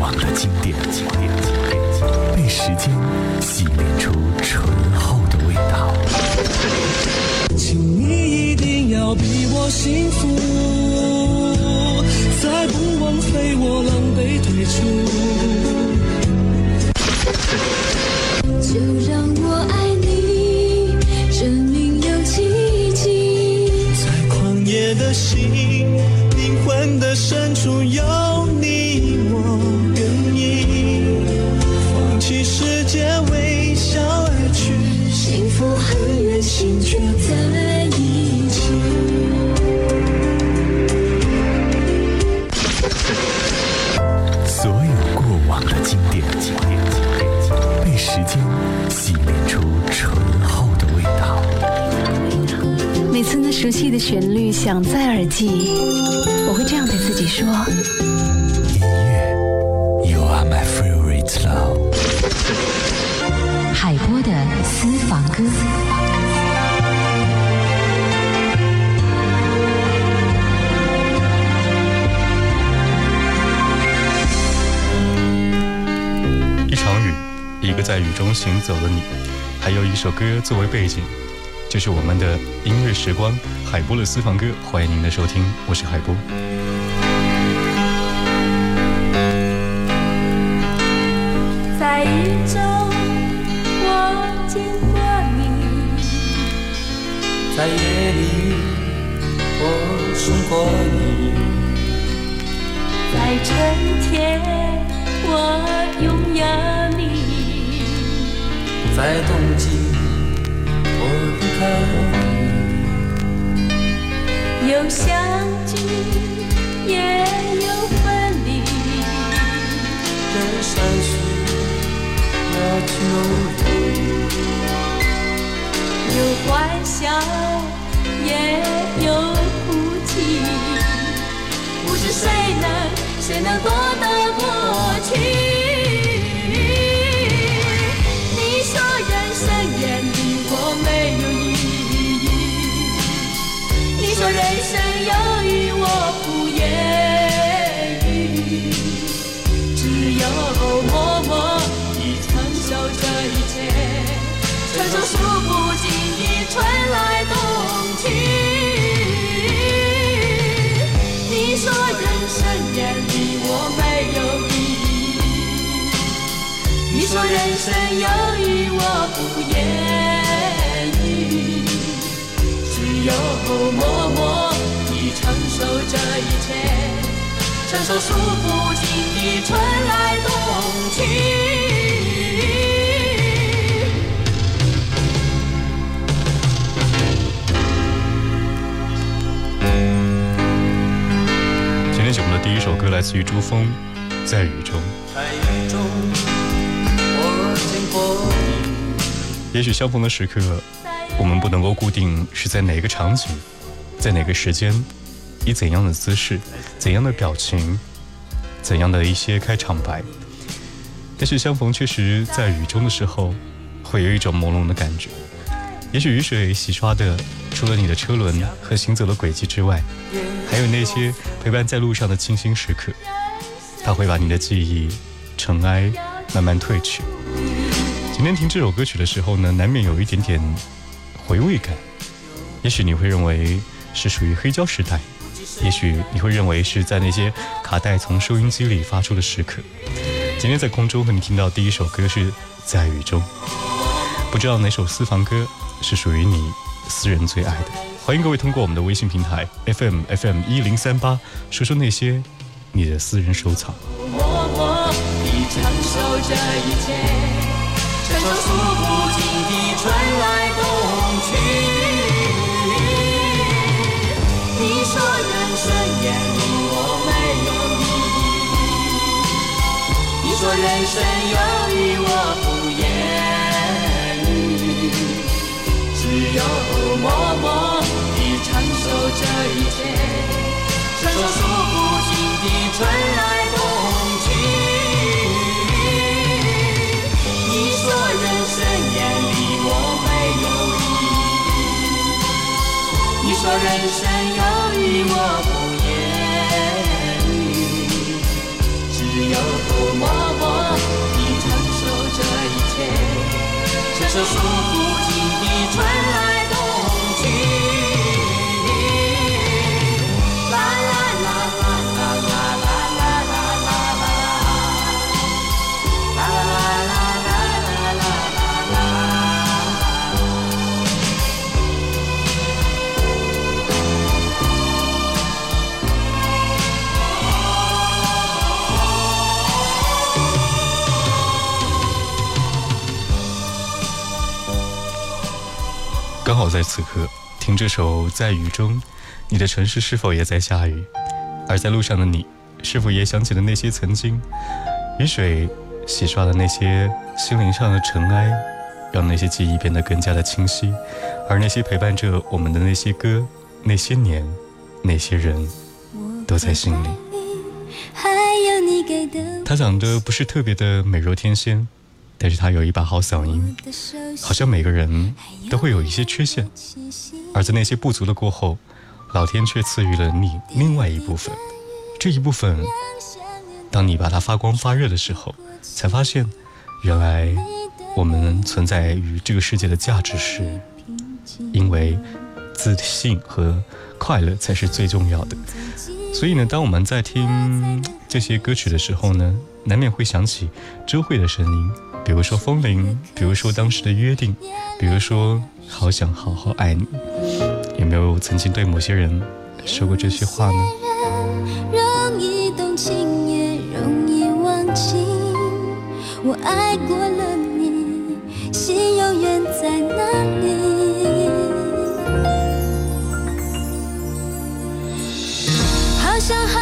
忘的经典，被时间洗炼出醇厚的味道。请你一定要比我幸福，再不枉费我狼狈退出。就让我爱你，证明有奇迹。在狂野的心，灵魂的深处有旋律响在耳际，我会这样对自己说：音乐，You are my favorite love。海波的私房歌。一场雨，一个在雨中行走的你，还有一首歌作为背景，就是我们的音乐时光海波的私房歌。欢迎您的收听，我是海波。在雨中，我见过你；在夜里，我送过你；在春天，我拥有你；在冬季，我离开你。有相聚，也有分离。人生需要去努力，有欢笑，也有哭泣。不是谁能，谁能夺默默地承受这一切，承受数不尽的春来冬去。今天节目的第一首歌来自于朱峰，《在雨中》。在雨中，我经过你。也许相逢的时刻，我们不能够固定是在哪个场景，在哪个时间，以怎样的姿势、怎样的表情、怎样的一些开场白。但是相逢确实在雨中的时候，会有一种朦胧的感觉。也许雨水洗刷的，除了你的车轮和行走的轨迹之外，还有那些陪伴在路上的清新时刻。它会把你的记忆、尘埃慢慢褪去。今天听这首歌曲的时候呢，难免有一点点回味感。也许你会认为是属于黑胶时代，也许你会认为是在那些卡带从收音机里发出的时刻。今天在空中和你听到第一首歌是在雨中，不知道哪首私房歌是属于你私人最爱的。欢迎各位通过我们的微信平台 FM FM 一零三八，说说那些你的私人收藏。默默地承受这一切，承受数不尽的春来冬去。你说人生眼里我没有意义，你说人生有雨我不言语，只有默默地承受这一切，承受数不尽的春来说人生有你我不言语只有默默的承受这一切。好在此刻听这首《在雨中》，你的城市是否也在下雨？而在路上的你，是否也想起了那些曾经？雨水洗刷了那些心灵上的尘埃，让那些记忆变得更加的清晰。而那些陪伴着我们的那些歌、那些年、那些人，都在心里。还有你给的她长得不是特别的美若天仙，但是他有一把好嗓音。好像每个人都会有一些缺陷，而在那些不足的过后，老天却赐予了你另外一部分。这一部分，当你把它发光发热的时候，才发现，原来我们存在于这个世界的价值是，因为自信和快乐才是最重要的。所以呢，当我们在听这些歌曲的时候呢，难免会想起周慧的声音，比如说《风铃》，比如说当时的约定，比如说好想好好爱你。有没有曾经对某些人说过这些话呢？容易动情，也容易忘记。我爱过了你，心永远在那里。好想好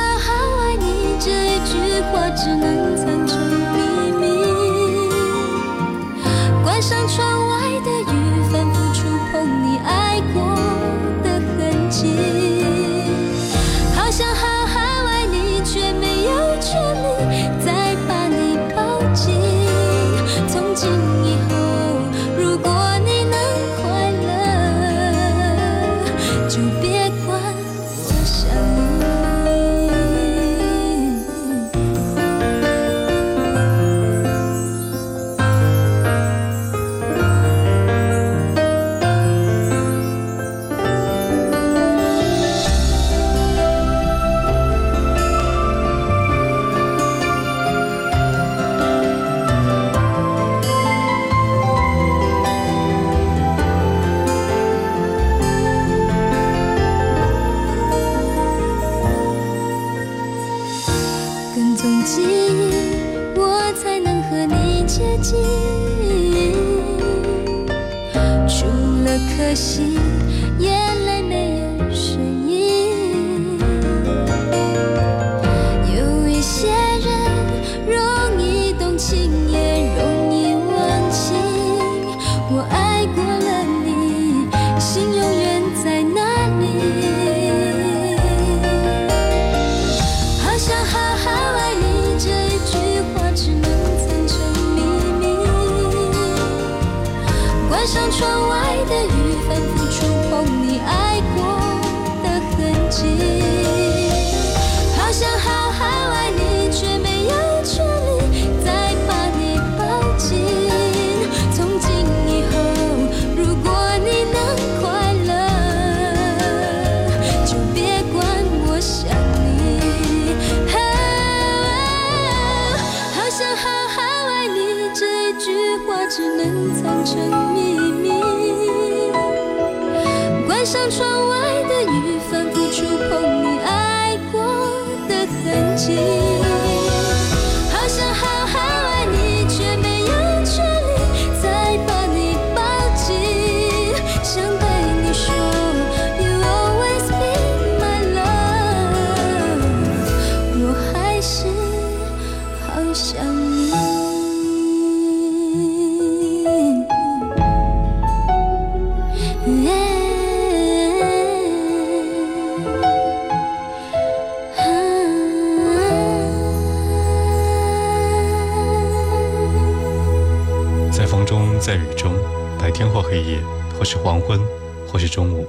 或是黄昏，或是中午，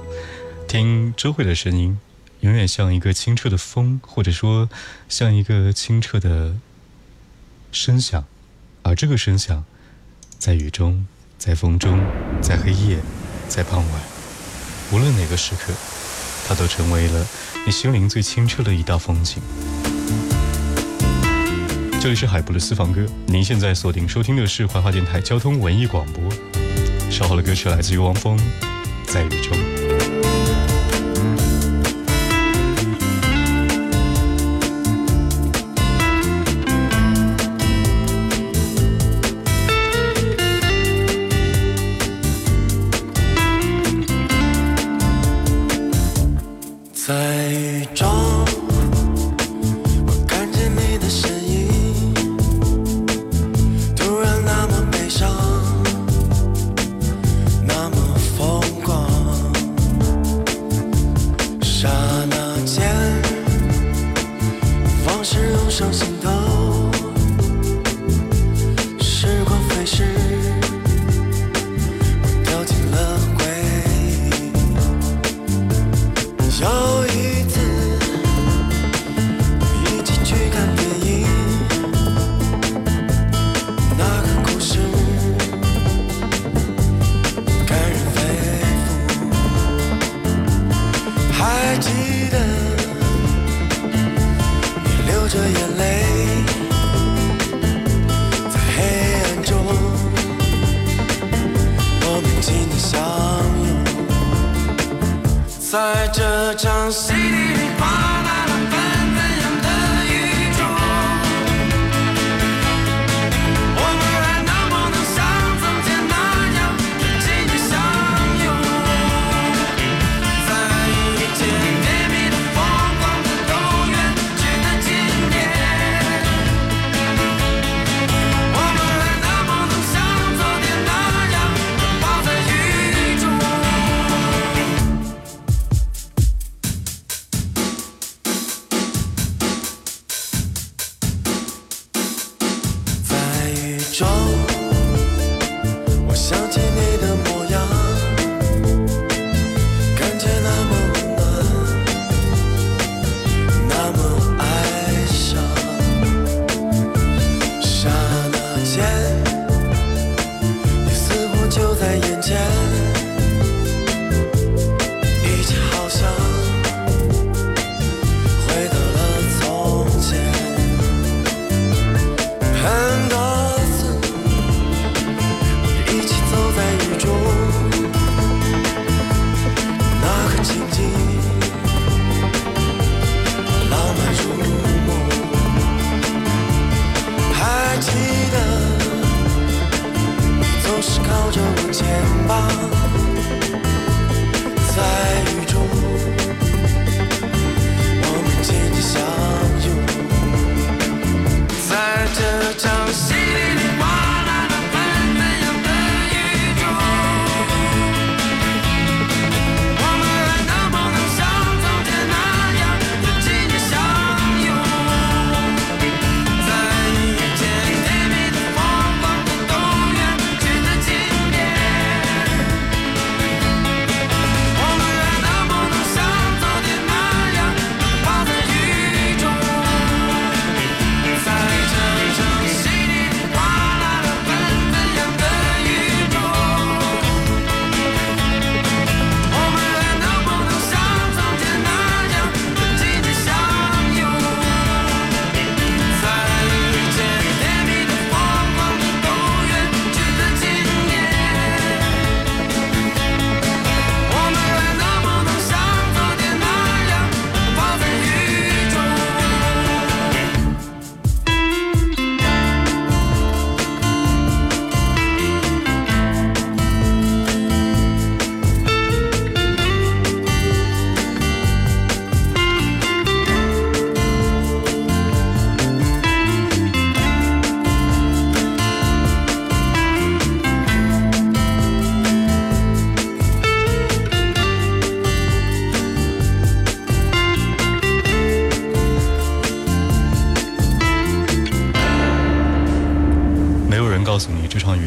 听周慧的声音，永远像一个清澈的风，或者说像一个清澈的声响，而这个声响，在雨中在风中，在黑夜，在傍晚，无论哪个时刻，它都成为了你心灵最清澈的一道风景。这里是海波的私房歌，您现在锁定收听的是怀化电台交通文艺广播。稍后的歌曲来自于汪峰，《在雨中着眼泪，在黑暗中，我们紧紧相拥，在这场戏。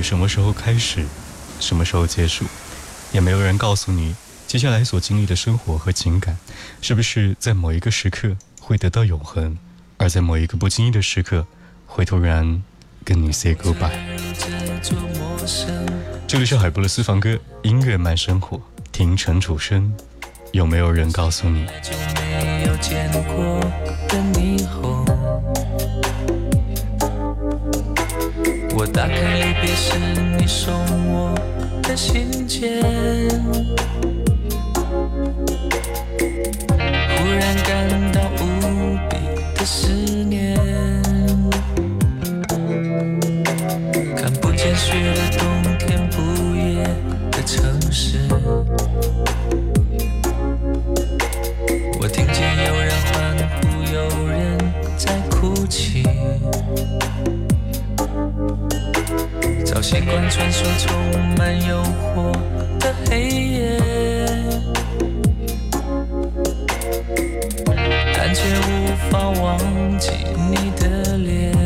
什么时候开始，什么时候结束，也没有人告诉你，接下来所经历的生活和情感，是不是在某一个时刻会得到永恒，而在某一个不经意的时刻，会突然跟你 say goodbye。这里是海波的私房歌，音乐慢生活，听陈楚生。有没有人告诉你？我打开离别时你送我的信件，忽然感到无比的思念。早习惯穿梭充满诱惑的黑夜，但却无法忘记你的脸。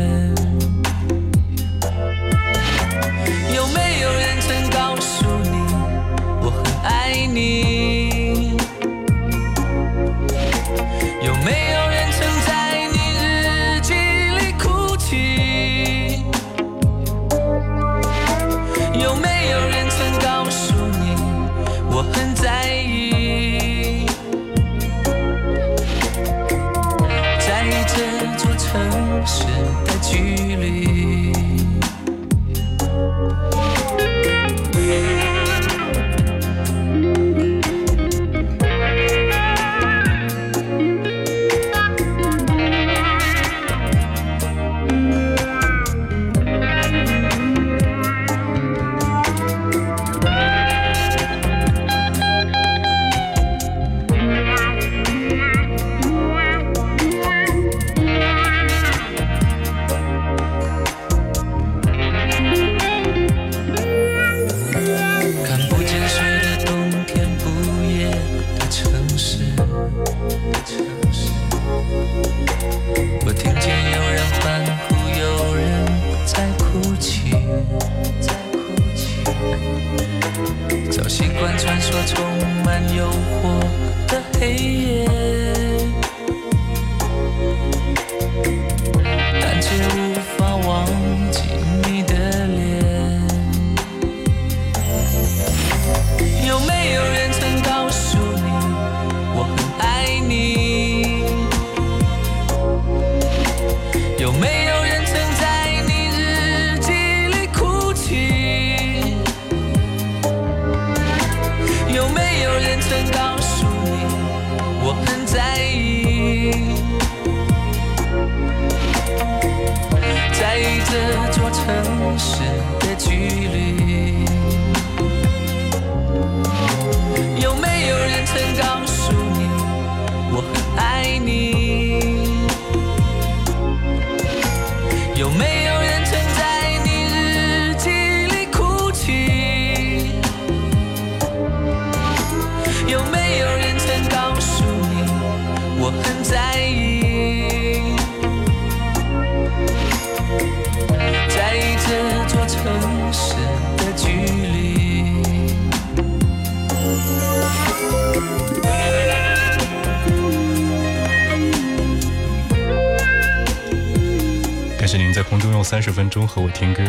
在空中用三十分钟和我听歌，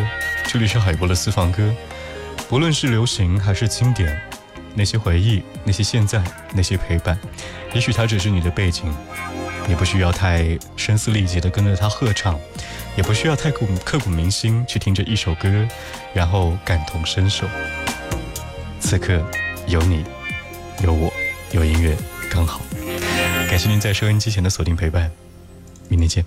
这里是海波的私房歌。不论是流行还是经典，那些回忆，那些现在，那些陪伴，也许它只是你的背景，也不需要太声嘶力竭的跟着它合唱，也不需要太刻刻骨铭心去听着一首歌，然后感同身受。此刻有你，有我，有音乐，刚好。感谢您在收音机前的锁定陪伴，明天见。